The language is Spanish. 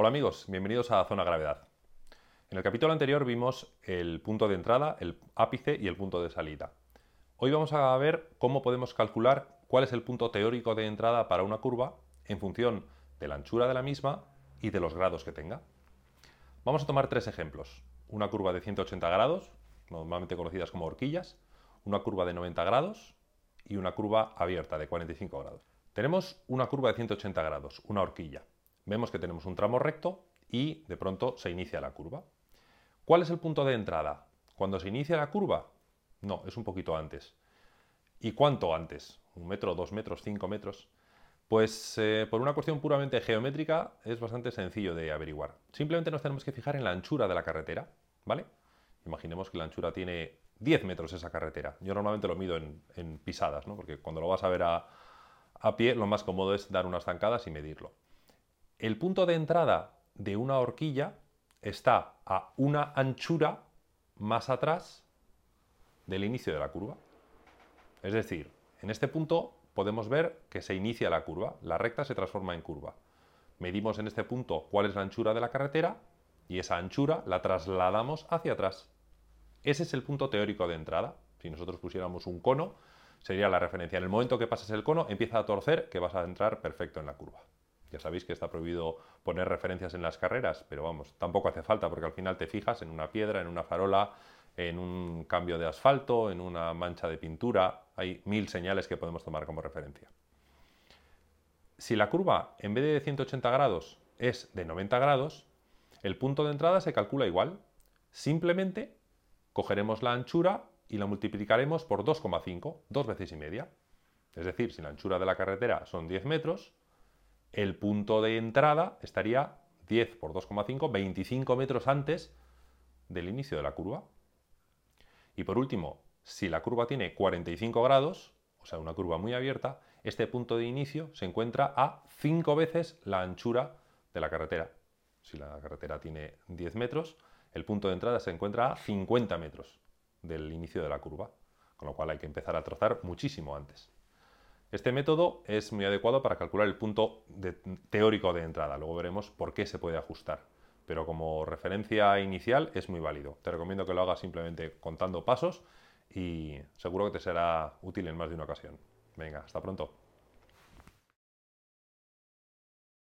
Hola amigos, bienvenidos a Zona Gravedad. En el capítulo anterior vimos el punto de entrada, el ápice y el punto de salida. Hoy vamos a ver cómo podemos calcular cuál es el punto teórico de entrada para una curva en función de la anchura de la misma y de los grados que tenga. Vamos a tomar tres ejemplos. Una curva de 180 grados, normalmente conocidas como horquillas, una curva de 90 grados y una curva abierta de 45 grados. Tenemos una curva de 180 grados, una horquilla vemos que tenemos un tramo recto y de pronto se inicia la curva. ¿Cuál es el punto de entrada? ¿Cuando se inicia la curva? No, es un poquito antes. ¿Y cuánto antes? ¿Un metro, dos metros, cinco metros? Pues eh, por una cuestión puramente geométrica es bastante sencillo de averiguar. Simplemente nos tenemos que fijar en la anchura de la carretera, ¿vale? Imaginemos que la anchura tiene 10 metros esa carretera. Yo normalmente lo mido en, pisadas, ¿no? Porque cuando lo vas a ver a, a pie, lo más cómodo es dar unas zancadas y medirlo. El punto de entrada de una horquilla está a una anchura más atrás del inicio de la curva. Es decir, en este punto podemos ver que se inicia la curva, la recta se transforma en curva. Medimos en este punto cuál es la anchura de la carretera y esa anchura la trasladamos hacia atrás. Ese es el punto teórico de entrada. Si nosotros pusiéramos un cono, sería la referencia. En el momento que pases el cono, empieza a torcer que vas a entrar perfecto en la curva. Ya sabéis que está prohibido poner referencias en las carreras, pero vamos, tampoco hace falta porque al final te fijas en una piedra, en una farola, en un cambio de asfalto, en una mancha de pintura. Hay mil señales que podemos tomar como referencia. Si la curva en vez de 180 grados es de 90 grados, el punto de entrada se calcula igual. Simplemente cogeremos la anchura y la multiplicaremos por 2,5, dos veces y media. Es decir, si la anchura de la carretera son 10 metros, el punto de entrada estaría 10 por 2,5, 25 metros antes del inicio de la curva. Y por último, si la curva tiene 45 grados, o sea, una curva muy abierta, este punto de inicio se encuentra a 5 veces la anchura de la carretera. Si la carretera tiene 10 metros, el punto de entrada se encuentra a 50 metros del inicio de la curva, con lo cual hay que empezar a trazar muchísimo antes. Este método es muy adecuado para calcular el punto teórico de entrada. Luego veremos por qué se puede ajustar. Pero como referencia inicial es muy válido. Te recomiendo que lo hagas simplemente contando pasos y seguro que te será útil en más de una ocasión. Venga, hasta pronto.